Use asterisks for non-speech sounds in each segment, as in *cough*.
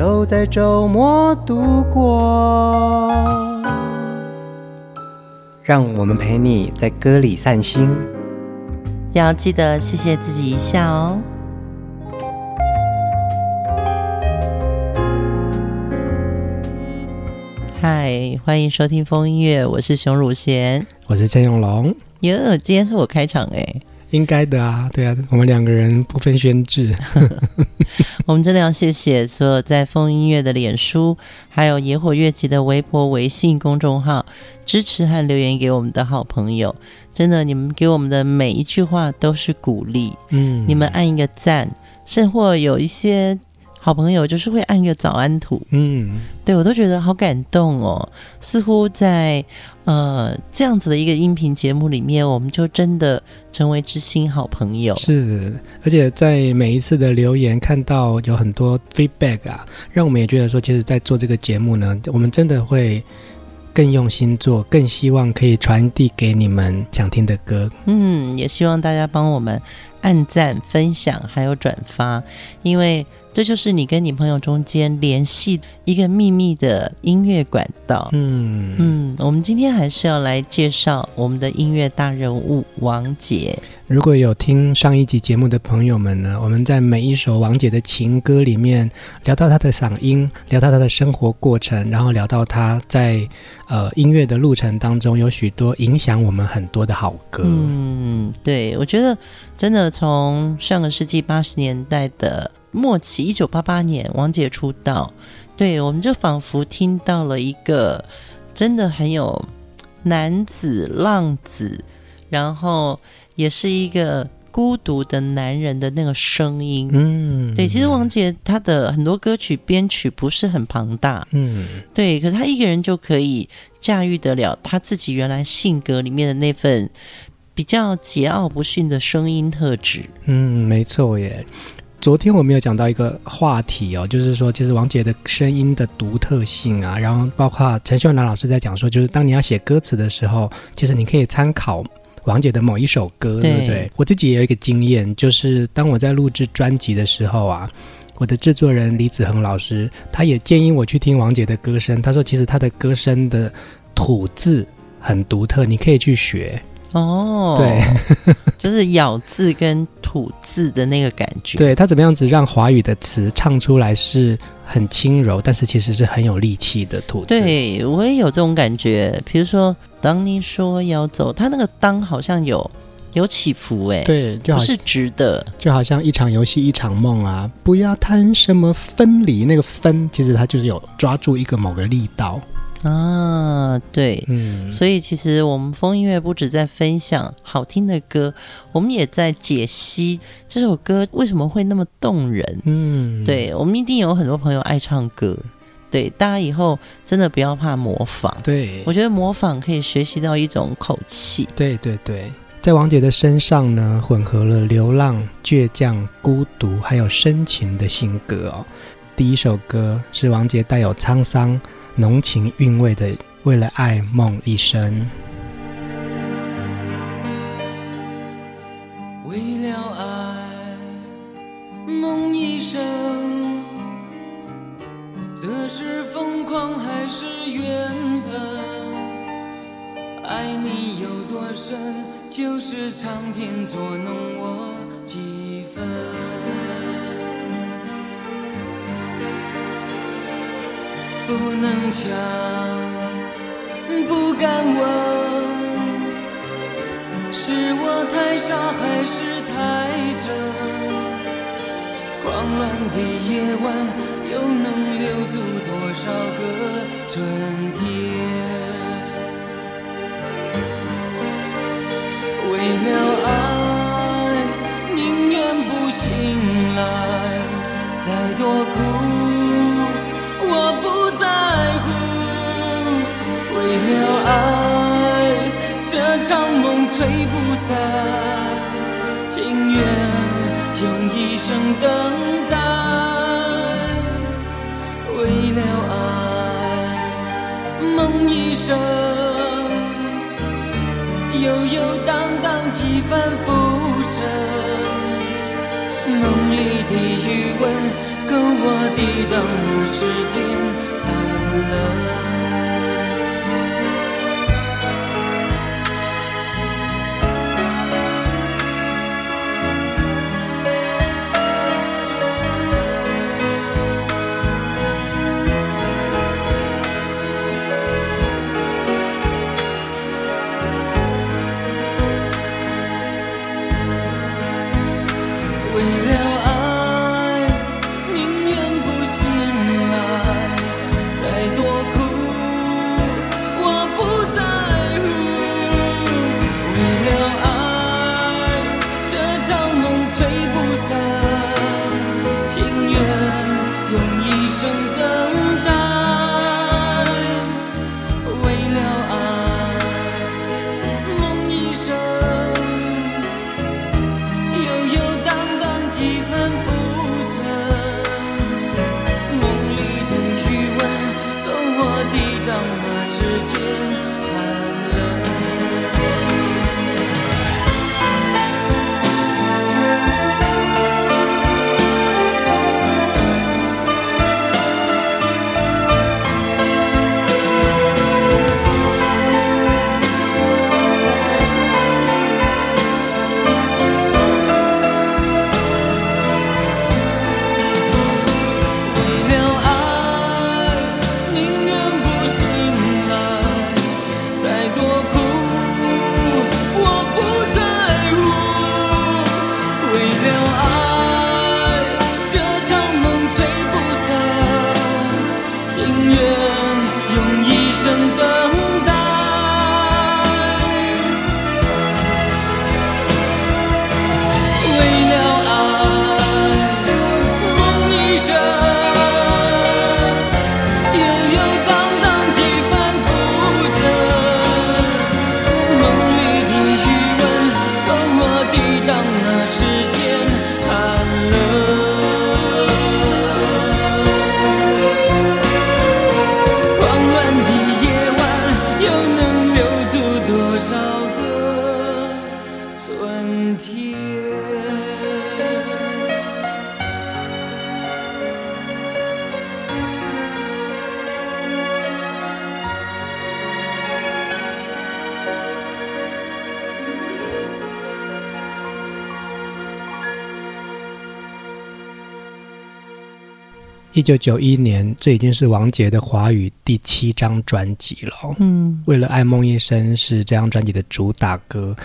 都在周末度过，让我们陪你在歌里散心，要记得谢谢自己一下哦。嗨，欢迎收听风音乐，我是熊汝贤，我是陈永龙。哟，今天是我开场哎。应该的啊，对啊，我们两个人不分轩制。*laughs* 我们真的要谢谢所有在风音乐的脸书，还有野火乐集的微博、微信公众号支持和留言给我们的好朋友。真的，你们给我们的每一句话都是鼓励。嗯，你们按一个赞，甚或有一些。好朋友就是会按个早安图，嗯，对我都觉得好感动哦。似乎在呃这样子的一个音频节目里面，我们就真的成为知心好朋友。是，而且在每一次的留言看到有很多 feedback 啊，让我们也觉得说，其实，在做这个节目呢，我们真的会更用心做，更希望可以传递给你们想听的歌。嗯，也希望大家帮我们按赞、分享还有转发，因为。这就是你跟你朋友中间联系一个秘密的音乐管道。嗯嗯，我们今天还是要来介绍我们的音乐大人物王杰。如果有听上一集节目的朋友们呢，我们在每一首王杰的情歌里面聊到他的嗓音，聊到他的生活过程，然后聊到他在呃音乐的路程当中有许多影响我们很多的好歌。嗯，对，我觉得真的从上个世纪八十年代的末期，一九八八年王杰出道，对，我们就仿佛听到了一个真的很有男子浪子，然后。也是一个孤独的男人的那个声音，嗯，对。其实王杰他的很多歌曲编曲不是很庞大，嗯，对。可是他一个人就可以驾驭得了他自己原来性格里面的那份比较桀骜不驯的声音特质。嗯，没错耶。昨天我们有讲到一个话题哦，就是说，其实王杰的声音的独特性啊，然后包括陈秀楠老师在讲说，就是当你要写歌词的时候，其实你可以参考。王杰的某一首歌，对不对？我自己也有一个经验，就是当我在录制专辑的时候啊，我的制作人李子恒老师，他也建议我去听王杰的歌声。他说，其实他的歌声的吐字很独特，你可以去学。哦，对，*laughs* 就是咬字跟吐字的那个感觉。对，他怎么样子让华语的词唱出来是很轻柔，但是其实是很有力气的吐字。对，我也有这种感觉。比如说，当你说要走，他那个当好像有有起伏，哎，对，就好不是直的，就好像一场游戏一场梦啊，不要谈什么分离，那个分其实它就是有抓住一个某个力道。啊，对，嗯，所以其实我们风音乐不止在分享好听的歌，我们也在解析这首歌为什么会那么动人。嗯，对，我们一定有很多朋友爱唱歌，对，大家以后真的不要怕模仿。对，我觉得模仿可以学习到一种口气。对对对，在王杰的身上呢，混合了流浪、倔强、孤独，还有深情的性格哦。第一首歌是王杰带有沧桑。浓情韵味的《为了爱梦一生》，为了爱梦一生，这是疯狂还是缘分？爱你有多深，就是苍天捉弄我几分。不能想，不敢问，是我太傻还是太真？狂乱的夜晚，又能留住多少个春天？为了爱，宁愿不醒来，再多苦。了爱，这场梦。吹不散，情愿用一生等待。为了爱，梦一生，悠悠荡荡几番浮沉。梦。里的余温，够我抵挡那世间寒冷。九九一年，这已经是王杰的华语第七张专辑了。嗯，为了爱梦一生是这张专辑的主打歌。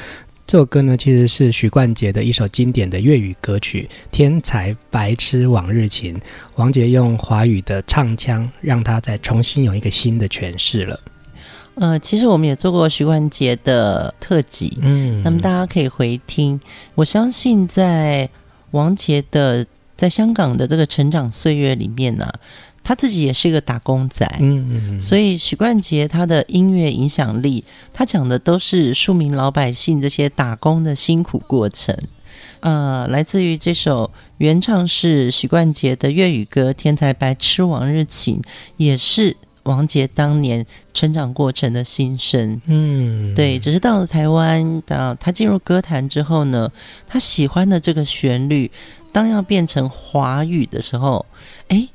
这首歌呢，其实是许冠杰的一首经典的粤语歌曲《天才白痴往日情》。王杰用华语的唱腔，让他再重新有一个新的诠释了。呃，其实我们也做过许冠杰的特辑，嗯，那么大家可以回听。我相信在王杰的。在香港的这个成长岁月里面呢、啊，他自己也是一个打工仔，嗯嗯嗯，所以许冠杰他的音乐影响力，他讲的都是庶民老百姓这些打工的辛苦过程。呃，来自于这首原唱是许冠杰的粤语歌《天才白痴王日情》，也是王杰当年成长过程的心声。嗯，对，只是到了台湾，到他进入歌坛之后呢，他喜欢的这个旋律。当要变成华语的时候，哎，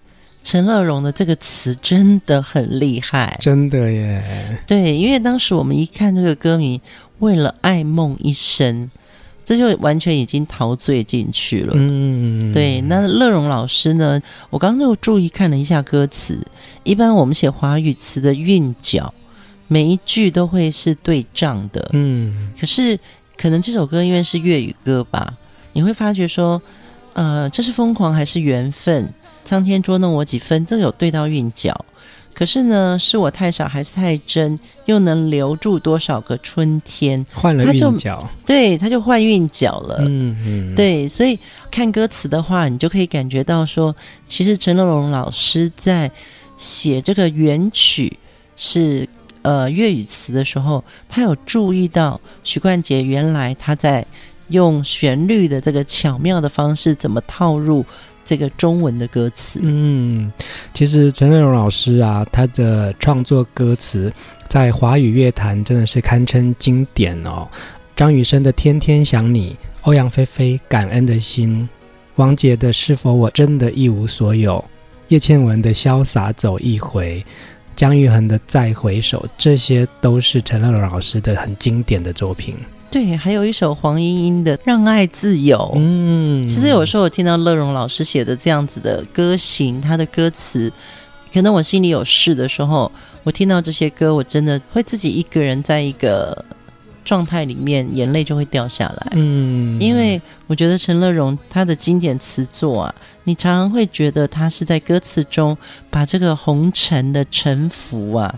陈乐融的这个词真的很厉害，真的耶。对，因为当时我们一看这个歌名“为了爱梦一生”，这就完全已经陶醉进去了。嗯，对。那乐融老师呢？我刚刚又注意看了一下歌词，一般我们写华语词的韵脚，每一句都会是对仗的。嗯，可是可能这首歌因为是粤语歌吧，你会发觉说。呃，这是疯狂还是缘分？苍天捉弄我几分，这有对到韵脚。可是呢，是我太傻还是太真？又能留住多少个春天？换了韵脚，对，他就换韵脚了。嗯嗯，对，所以看歌词的话，你就可以感觉到说，其实陈乐融老师在写这个原曲是呃粤语词的时候，他有注意到许冠杰原来他在用旋律的这个巧妙的方式怎么套入这个中文的歌词。嗯，其实陈乐融老师啊，他的创作歌词在华语乐坛真的是堪称经典哦。张雨生的《天天想你》，欧阳菲菲《感恩的心》，王杰的《是否我真的一无所有》，叶倩文的《潇洒走一回》，姜育恒的《再回首》，这些都是陈乐融老师的很经典的作品。对，还有一首黄莺莺的《让爱自由》。嗯，其实有时候我听到乐荣老师写的这样子的歌行，他的歌词，可能我心里有事的时候，我听到这些歌，我真的会自己一个人在一个状态里面，眼泪就会掉下来。嗯，因为我觉得陈乐荣他的经典词作啊，你常常会觉得他是在歌词中把这个红尘的沉浮啊。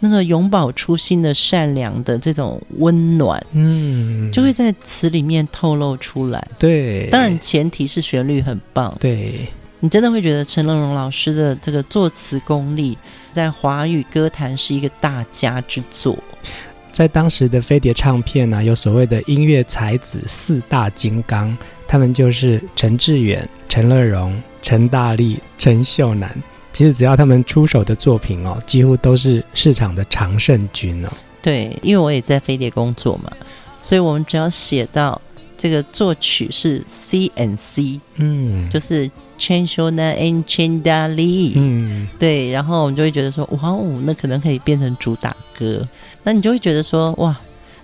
那个永葆初心的善良的这种温暖，嗯，就会在词里面透露出来。对，当然前提是旋律很棒。对，你真的会觉得陈乐融老师的这个作词功力，在华语歌坛是一个大家之作。在当时的飞碟唱片呢、啊，有所谓的音乐才子四大金刚，他们就是陈志远、陈乐融、陈大力、陈秀男。其实只要他们出手的作品哦，几乎都是市场的常胜军哦。对，因为我也在飞碟工作嘛，所以我们只要写到这个作曲是 C and C，嗯，就是 Chanchona and Chandali，嗯，对，然后我们就会觉得说，哇哦，那可能可以变成主打歌，那你就会觉得说，哇。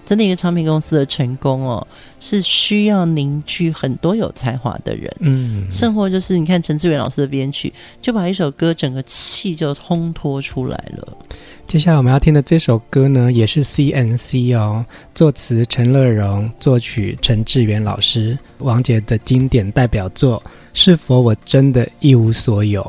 真的一个唱片公司的成功哦，是需要凝聚很多有才华的人。嗯，甚或就是你看陈志远老师的编曲，就把一首歌整个气就烘托出来了。接下来我们要听的这首歌呢，也是 CNC 哦，作词陈乐融，作曲陈志远老师，王杰的经典代表作《是否我真的一无所有》。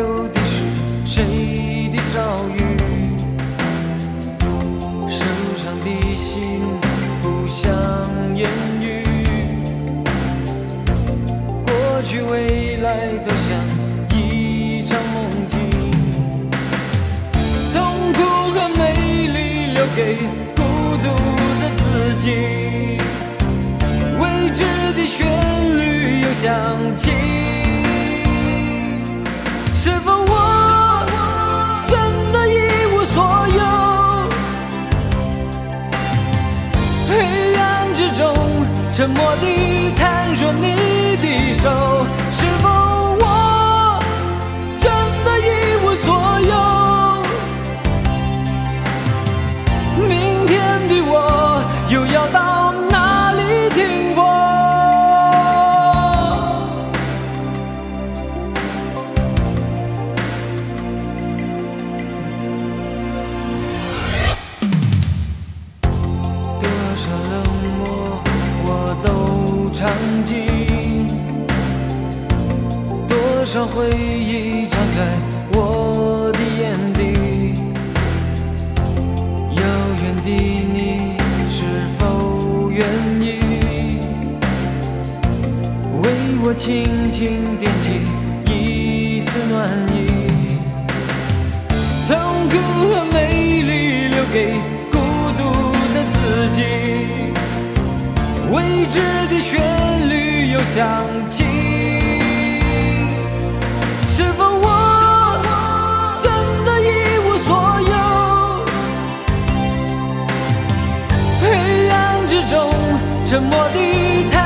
有的是谁的遭遇。受伤的心不想言语，过去未来都像一场梦境。痛苦和美丽留给孤独的自己。未知的旋律又响起。是否我真的一无所有？黑暗之中沉默地探索你的手。这回忆藏在我的眼底，遥远的你是否愿意为我轻轻点起一丝暖意？痛苦和美丽留给孤独的自己，未知的旋律又响起。沉默地探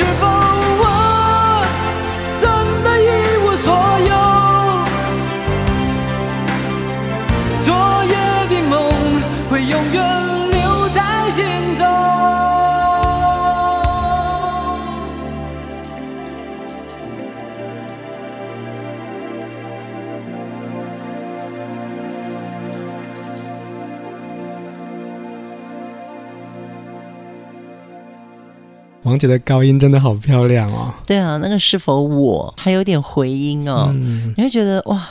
是王姐的高音真的好漂亮哦！对啊，那个是否我还有点回音哦？嗯、你会觉得哇，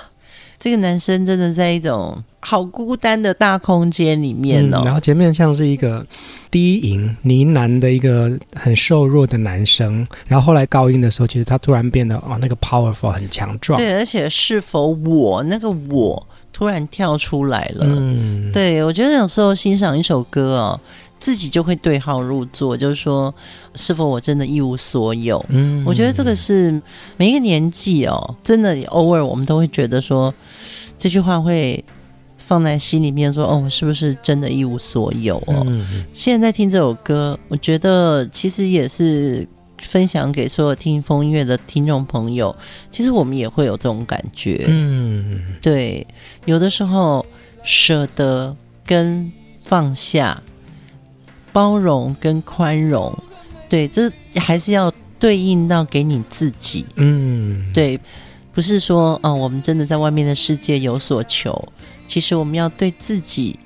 这个男生真的在一种好孤单的大空间里面哦。嗯、然后前面像是一个低吟呢喃的一个很瘦弱的男生，然后后来高音的时候，其实他突然变得哦，那个 powerful 很强壮。对，而且是否我那个我突然跳出来了？嗯，对，我觉得有时候欣赏一首歌哦。自己就会对号入座，就是说，是否我真的一无所有？嗯，我觉得这个是每一个年纪哦，真的偶尔我们都会觉得说，这句话会放在心里面说，说哦，我是不是真的一无所有哦？嗯，现在在听这首歌，我觉得其实也是分享给所有听风音乐的听众朋友，其实我们也会有这种感觉。嗯，对，有的时候舍得跟放下。包容跟宽容，对，这还是要对应到给你自己。嗯，对，不是说，哦，我们真的在外面的世界有所求，其实我们要对自己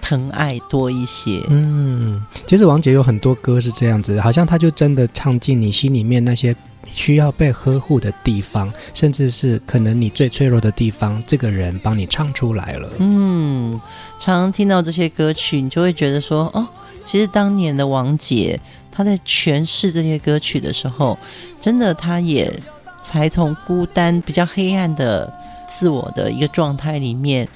疼爱多一些。嗯，其实王杰有很多歌是这样子，好像他就真的唱进你心里面那些需要被呵护的地方，甚至是可能你最脆弱的地方，这个人帮你唱出来了。嗯，常常听到这些歌曲，你就会觉得说，哦。其实当年的王杰，他在诠释这些歌曲的时候，真的他也才从孤单、比较黑暗的自我的一个状态里面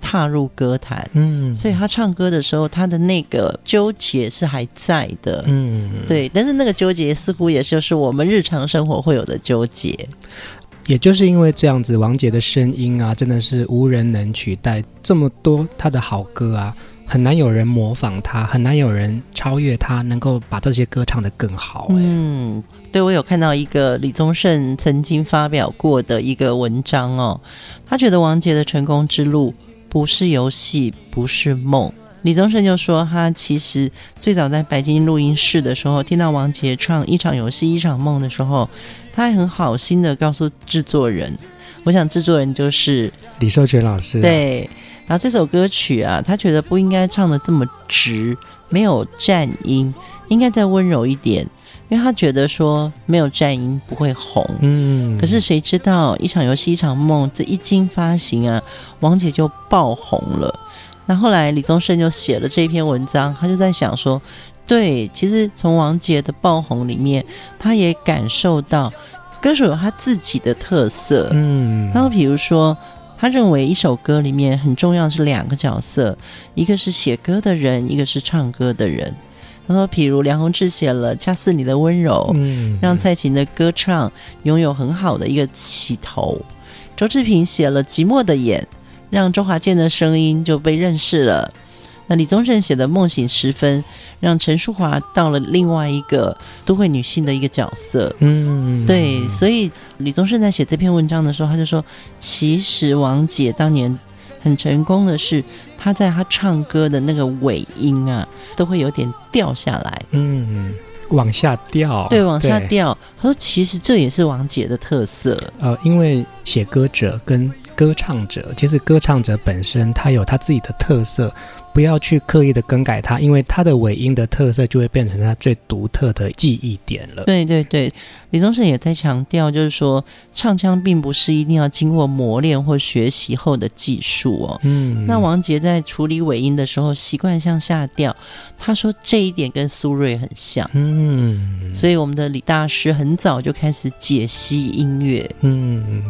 踏入歌坛。嗯，所以他唱歌的时候，他的那个纠结是还在的。嗯，对。但是那个纠结似乎也就是我们日常生活会有的纠结。也就是因为这样子，王杰的声音啊，真的是无人能取代。这么多他的好歌啊。很难有人模仿他，很难有人超越他，能够把这些歌唱得更好。嗯，对，我有看到一个李宗盛曾经发表过的一个文章哦，他觉得王杰的成功之路不是游戏，不是梦。李宗盛就说，他其实最早在白金录音室的时候，听到王杰唱《一场游戏一场梦》的时候，他还很好心的告诉制作人，我想制作人就是李寿全老师。对。然后这首歌曲啊，他觉得不应该唱的这么直，没有颤音，应该再温柔一点，因为他觉得说没有颤音不会红。嗯，可是谁知道一场游戏一场梦，这一经发行啊，王姐就爆红了。那后来李宗盛就写了这篇文章，他就在想说，对，其实从王杰的爆红里面，他也感受到歌手有他自己的特色。嗯，他说比如说。他认为一首歌里面很重要是两个角色，一个是写歌的人，一个是唱歌的人。他说，譬如梁鸿志写了《恰似你的温柔》，嗯，让蔡琴的歌唱拥有很好的一个起头；周志平写了《寂寞的眼》，让周华健的声音就被认识了。那李宗盛写的《梦醒时分》，让陈淑华到了另外一个都会女性的一个角色。嗯，对，所以李宗盛在写这篇文章的时候，他就说，其实王姐当年很成功的是，她在她唱歌的那个尾音啊，都会有点掉下来。嗯，往下掉。对，往下掉。他说，其实这也是王姐的特色。呃，因为写歌者跟歌唱者，其实歌唱者本身他有他自己的特色。不要去刻意的更改它，因为它的尾音的特色就会变成它最独特的记忆点了。对对对，李宗盛也在强调，就是说唱腔并不是一定要经过磨练或学习后的技术哦。嗯，那王杰在处理尾音的时候习惯向下调，他说这一点跟苏芮很像。嗯，所以我们的李大师很早就开始解析音乐。嗯，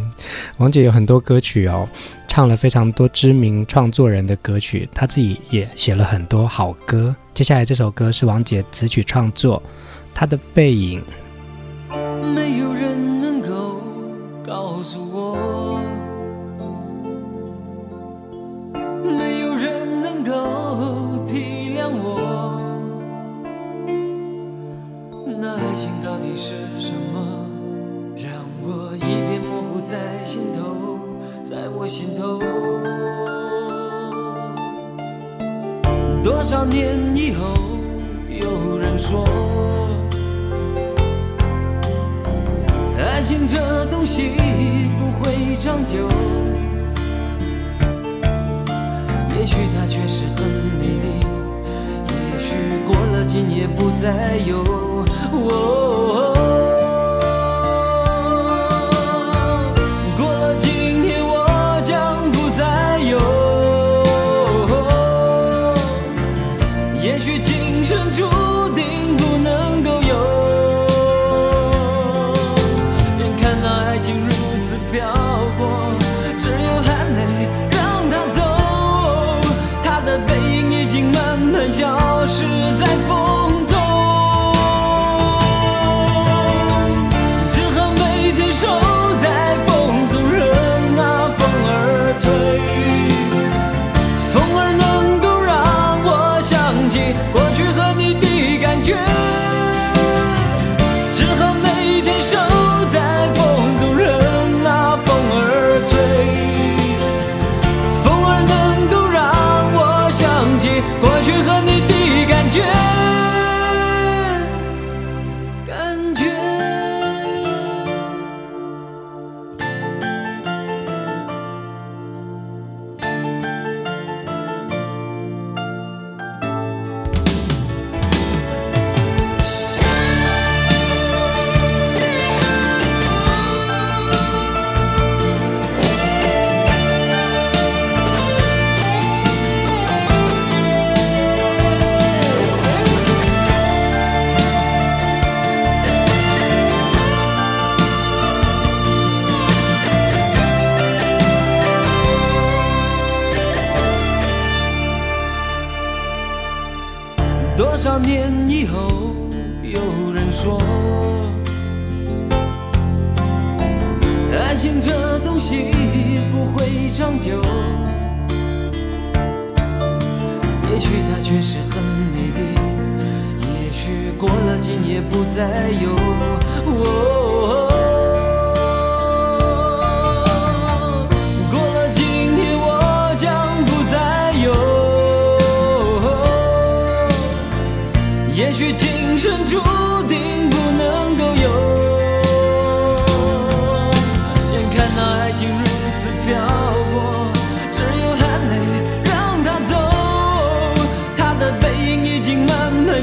王杰有很多歌曲哦。唱了非常多知名创作人的歌曲，他自己也写了很多好歌。接下来这首歌是王杰词曲创作，他的背影。没有人能够告诉我，没有人能够体谅我，那爱情到底是什么，让我一片模糊在心头，在我心头。多少年以后，有人说，爱情这东西不会长久。也许它确实很美丽，也许过了今夜不再有。哦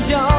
想。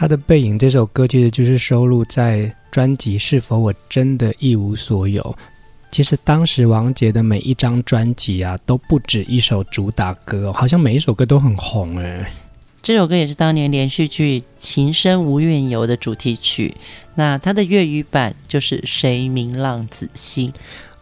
他的背影这首歌其实就是收录在专辑《是否我真的一无所有》。其实当时王杰的每一张专辑啊，都不止一首主打歌，好像每一首歌都很红哎。这首歌也是当年连续剧《情深无怨尤》的主题曲。那他的粤语版就是《谁明浪子心》。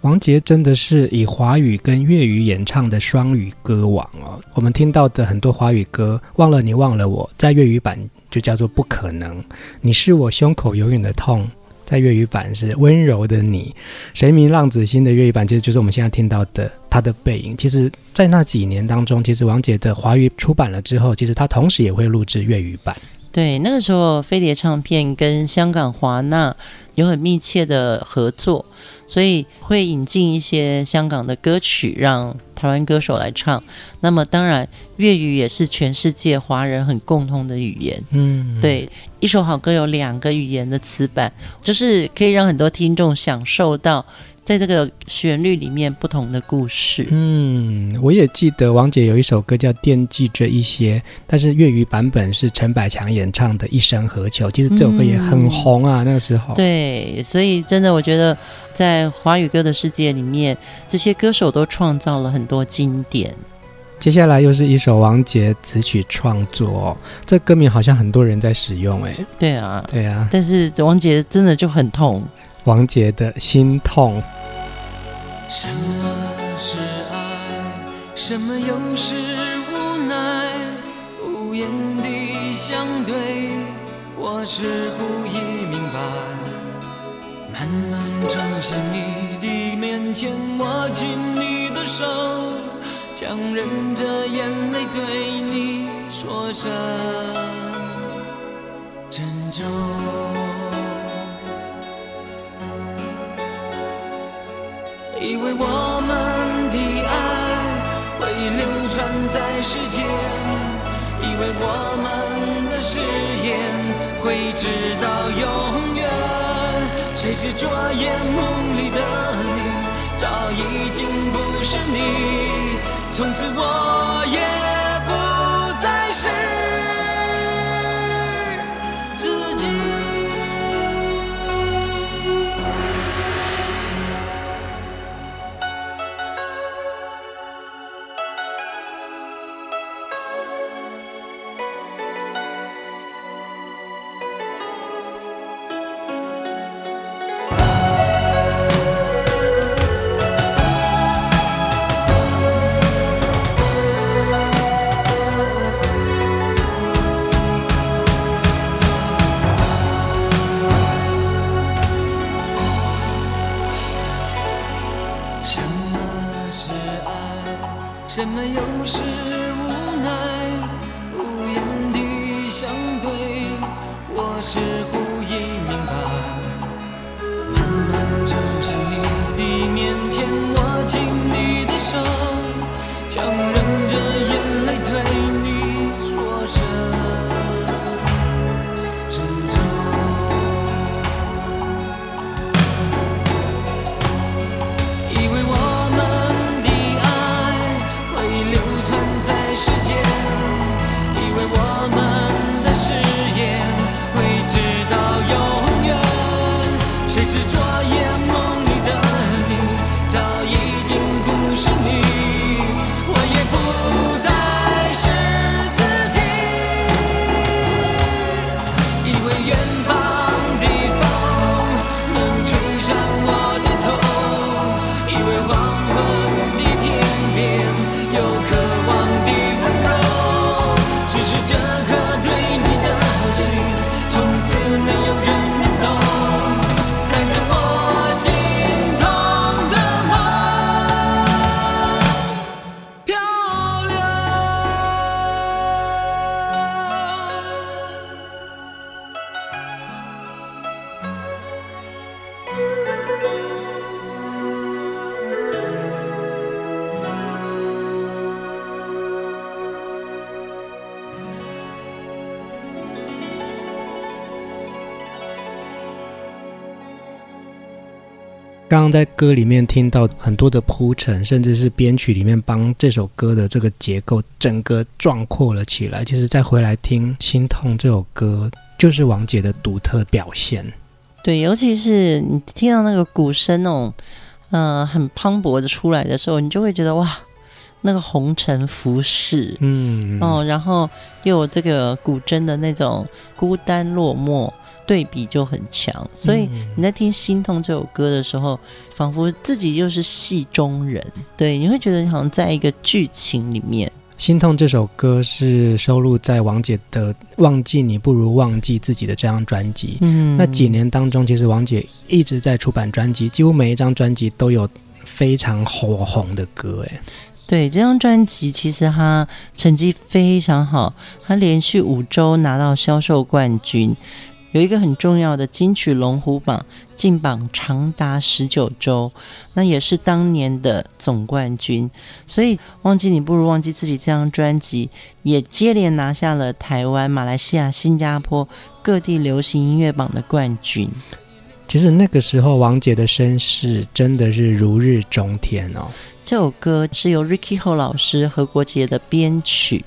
王杰真的是以华语跟粤语演唱的双语歌王哦。我们听到的很多华语歌，《忘了你忘了我》在粤语版。就叫做不可能，你是我胸口永远的痛，在粤语版是温柔的你。谁明浪子心的粤语版其实就是我们现在听到的他的背影。其实，在那几年当中，其实王杰的华语出版了之后，其实他同时也会录制粤语版。对，那个时候飞碟唱片跟香港华纳有很密切的合作，所以会引进一些香港的歌曲，让台湾歌手来唱。那么当然，粤语也是全世界华人很共通的语言。嗯，对，一首好歌有两个语言的词版，就是可以让很多听众享受到。在这个旋律里面，不同的故事。嗯，我也记得王姐有一首歌叫《惦记着一些》，但是粤语版本是陈百强演唱的《一生何求》。其实这首歌也很红啊，嗯、那个时候。对，所以真的，我觉得在华语歌的世界里面，这些歌手都创造了很多经典。接下来又是一首王杰词曲创作，这歌名好像很多人在使用，哎。对啊，对啊。但是王杰真的就很痛。王杰的心痛。什么是爱？什么又是无奈？无言的相对，我似乎已明白。慢慢走向你的面前，握紧你的手，强忍着眼泪对你说声珍重。以为我们的爱会流传在世间，以为我们的誓言会直到永远。谁知昨夜梦里的你早已经不是你，从此我也在歌里面听到很多的铺陈，甚至是编曲里面帮这首歌的这个结构整个壮阔了起来。其实再回来听《心痛》这首歌，就是王杰的独特表现。对，尤其是你听到那个鼓声那种，嗯、呃，很磅礴的出来的时候，你就会觉得哇，那个红尘浮世，嗯哦，然后又有这个古筝的那种孤单落寞。对比就很强，所以你在听《心痛》这首歌的时候，仿佛自己就是戏中人。对，你会觉得你好像在一个剧情里面。《心痛》这首歌是收录在王姐的《忘记你不如忘记自己》的这张专辑。嗯，那几年当中，其实王姐一直在出版专辑，几乎每一张专辑都有非常火红的歌。哎，对，这张专辑其实它成绩非常好，它连续五周拿到销售冠军。有一个很重要的金曲龙虎榜进榜长达十九周，那也是当年的总冠军。所以忘记你不如忘记自己这张专辑也接连拿下了台湾、马来西亚、新加坡各地流行音乐榜的冠军。其实那个时候王杰的声势真的是如日中天哦。这首歌是由 Ricky Ho 老师何国杰的编曲。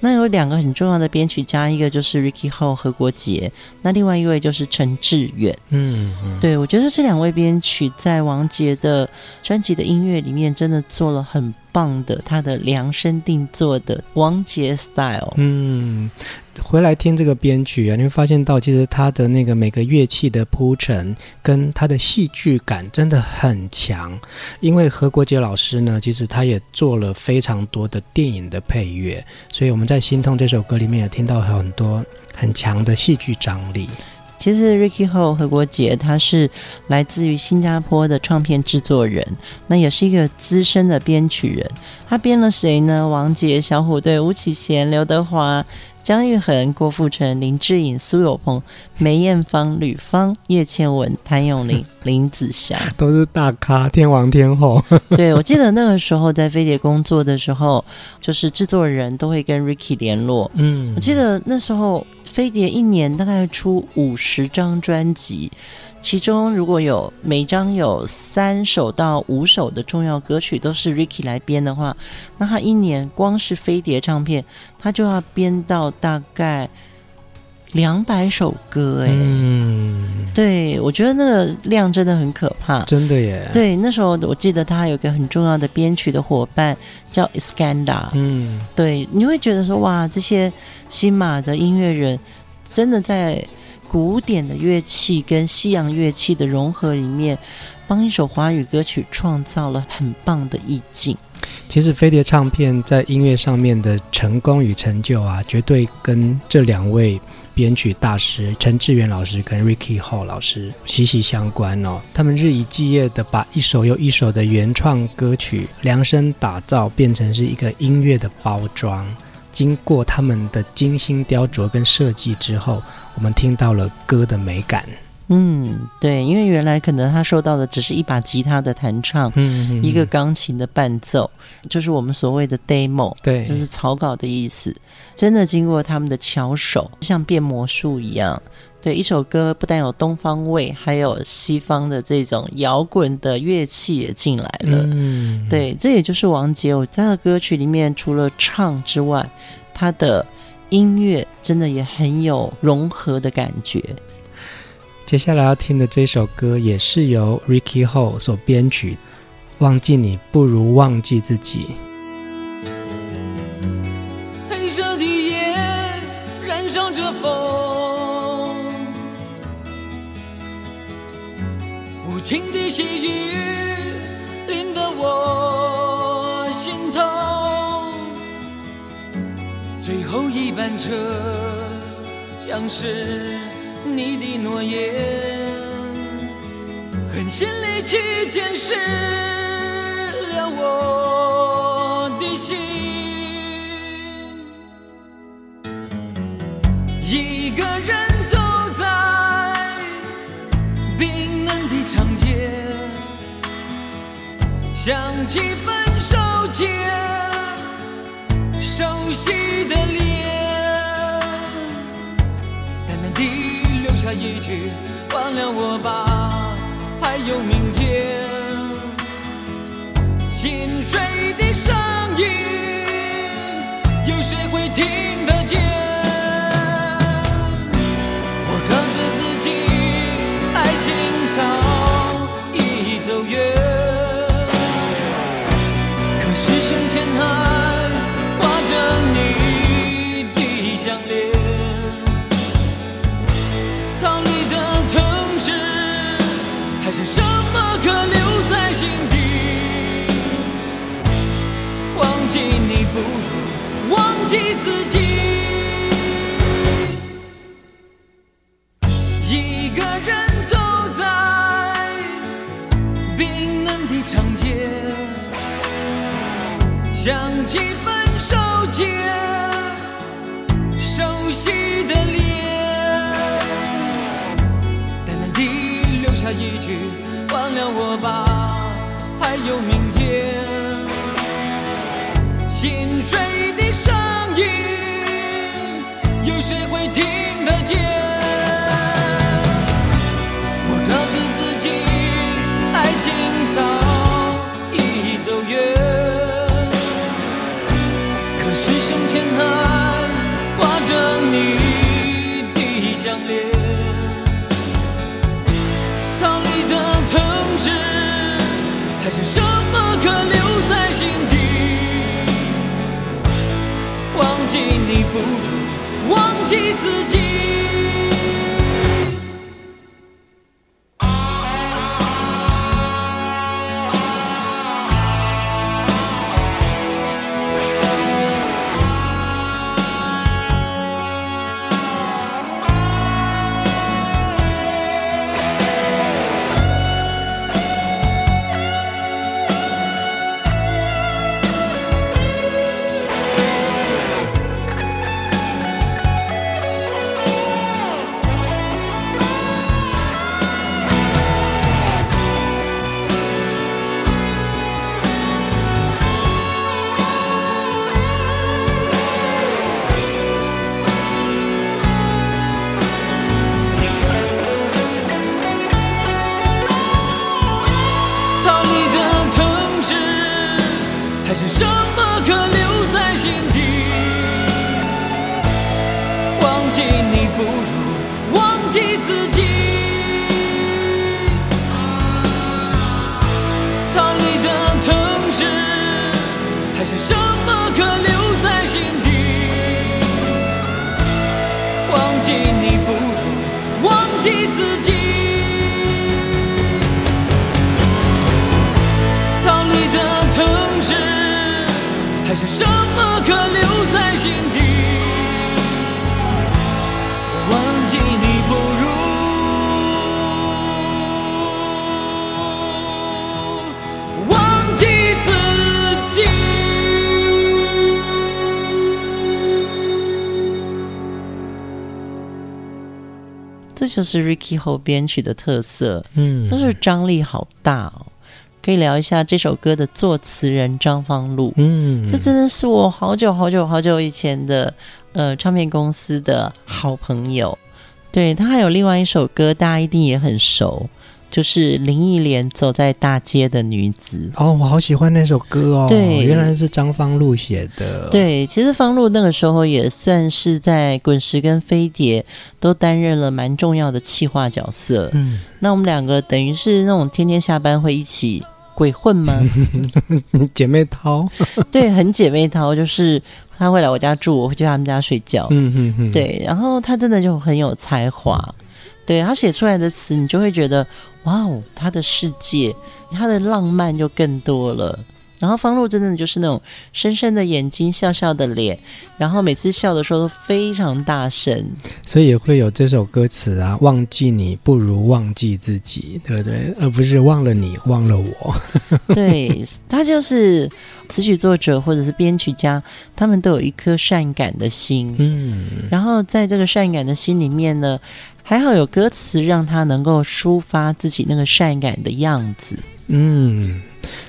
那有两个很重要的编曲家，一个就是 Ricky Ho 何国杰，那另外一位就是陈志远。嗯，嗯，对，我觉得这两位编曲在王杰的专辑的音乐里面真的做了很棒的，他的量身定做的王杰 style。嗯。回来听这个编曲啊，你会发现到其实他的那个每个乐器的铺陈跟他的戏剧感真的很强。因为何国杰老师呢，其实他也做了非常多的电影的配乐，所以我们在《心痛》这首歌里面也听到很多很强的戏剧张力。其实 Ricky Ho 何国杰他是来自于新加坡的唱片制作人，那也是一个资深的编曲人。他编了谁呢？王杰、小虎队、吴启贤、刘德华。姜育恒、郭富城、林志颖、苏有朋、梅艳芳、吕方、叶倩文、谭咏麟、*laughs* 林子祥，都是大咖，天王天后。*laughs* 对，我记得那个时候在飞碟工作的时候，就是制作人都会跟 Ricky 联络。嗯，我记得那时候飞碟一年大概出五十张专辑。其中如果有每张有三首到五首的重要歌曲都是 Ricky 来编的话，那他一年光是飞碟唱片，他就要编到大概两百首歌哎。嗯，对，我觉得那个量真的很可怕，真的耶。对，那时候我记得他有一个很重要的编曲的伙伴叫 Iskandar。嗯，对，你会觉得说哇，这些新马的音乐人真的在。古典的乐器跟西洋乐器的融合里面，帮一首华语歌曲创造了很棒的意境。其实飞碟唱片在音乐上面的成功与成就啊，绝对跟这两位编曲大师陈志远老师跟 Ricky Ho 老师息息相关哦。他们日以继夜的把一首又一首的原创歌曲量身打造，变成是一个音乐的包装。经过他们的精心雕琢跟设计之后，我们听到了歌的美感。嗯，对，因为原来可能他收到的只是一把吉他的弹唱，嗯，嗯，一个钢琴的伴奏，就是我们所谓的 demo，对，就是草稿的意思。真的经过他们的巧手，像变魔术一样。对，一首歌不但有东方味，还有西方的这种摇滚的乐器也进来了。嗯，对，这也就是王杰，我在他的歌曲里面除了唱之外，他的音乐真的也很有融合的感觉。接下来要听的这首歌也是由 Ricky Ho 所编曲，《忘记你不如忘记自己》。黑色的夜燃烧着风，无情的细雨淋得我最后一班车将是。你的诺言，狠心离去，溅湿了我的心。一个人走在冰冷的长街，想起分手前熟悉的脸，淡淡的。下一句，忘了我吧，还有明是什么可留在心底？忘记你不如忘记自己。一个人走在冰冷的长街，想起分手前熟悉的脸，下一句忘了我吧，还有明天。心碎的声音，有谁会听得见？我告诉自己，爱情早已走远，可是胸前还挂着你的项链。记你不如忘记自己。还剩什么可留在心底？忘记你不如忘记自己。逃离这城市，还剩什这就是 Ricky 后编曲的特色，嗯，就是张力好大哦。可以聊一下这首歌的作词人张方洛，嗯，这真的是我好久好久好久以前的呃唱片公司的好朋友。对，他还有另外一首歌，大家一定也很熟，就是林忆莲《走在大街的女子》。哦，我好喜欢那首歌哦。对原来是张芳露写的。对，其实方露那个时候也算是在滚石跟飞碟都担任了蛮重要的企划角色。嗯，那我们两个等于是那种天天下班会一起鬼混吗？*laughs* 姐妹淘。*laughs* 对，很姐妹淘，就是她会来我家住，我会去他们家睡觉。嗯嗯嗯，对，然后她真的就很有才华，对她写出来的词，你就会觉得哇哦，他的世界，他的浪漫就更多了。然后方露真的就是那种深深的眼睛、笑笑的脸，然后每次笑的时候都非常大声，所以也会有这首歌词啊，忘记你不如忘记自己，对不对？而不是忘了你，忘了我。*laughs* *laughs* 对，他就是词曲作者或者是编曲家，他们都有一颗善感的心。嗯，然后在这个善感的心里面呢，还好有歌词让他能够抒发自己那个善感的样子。嗯，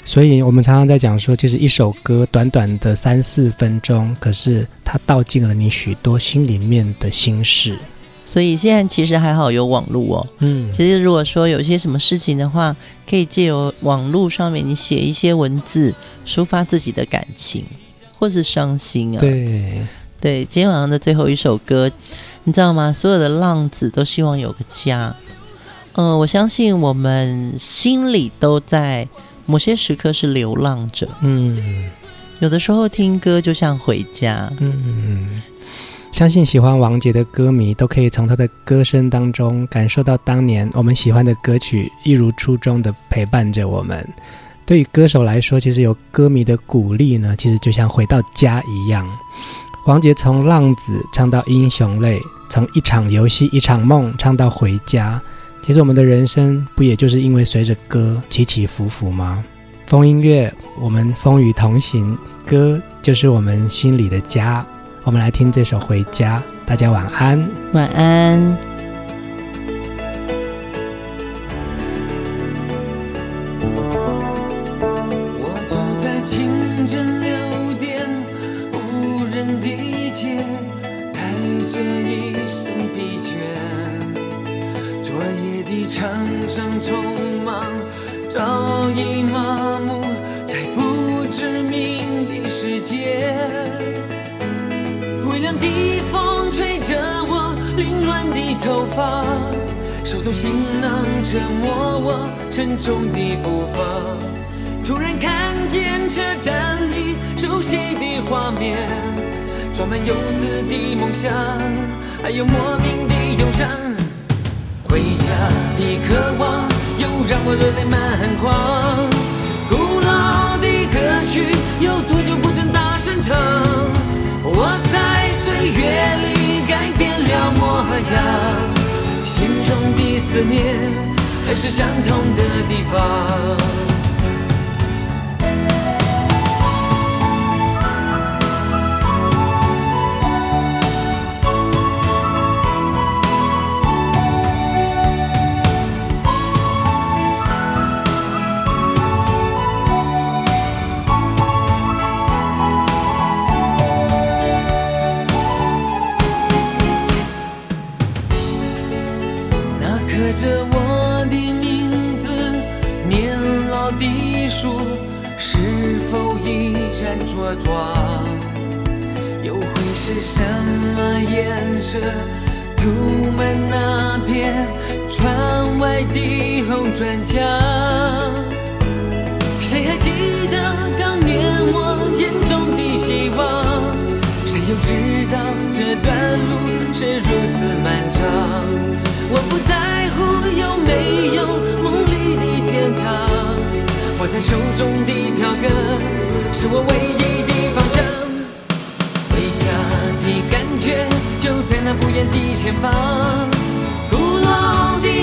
所以我们常常在讲说，其实一首歌短短的三四分钟，可是它道尽了你许多心里面的心事。所以现在其实还好有网络哦。嗯，其实如果说有些什么事情的话，可以借由网络上面你写一些文字，抒发自己的感情，或是伤心啊。对对，今天晚上的最后一首歌，你知道吗？所有的浪子都希望有个家。嗯、呃，我相信我们心里都在某些时刻是流浪者。嗯有的时候听歌就像回家。嗯，相信喜欢王杰的歌迷都可以从他的歌声当中感受到当年我们喜欢的歌曲一如初衷的陪伴着我们。对于歌手来说，其实有歌迷的鼓励呢，其实就像回到家一样。王杰从浪子唱到英雄泪，从一场游戏一场梦唱到回家。其实我们的人生不也就是因为随着歌起起伏伏吗？风音乐，我们风雨同行，歌就是我们心里的家。我们来听这首《回家》，大家晚安，晚安。思念还是相同的地方。的红砖墙？谁还记得当年我眼中的希望？谁又知道这段路是如此漫长？我不在乎有没有梦里的天堂，握在手中的票根是我唯一的方向，回家的感觉就在那不远的前方。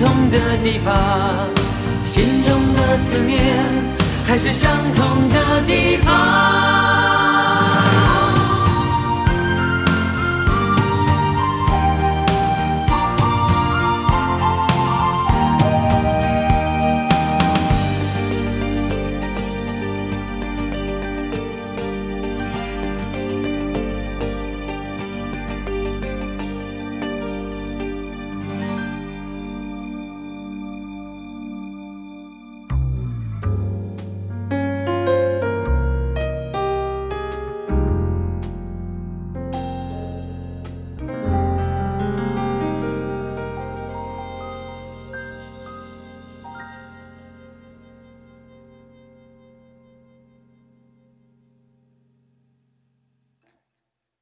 同的地方。心中的思念还是相同的地方。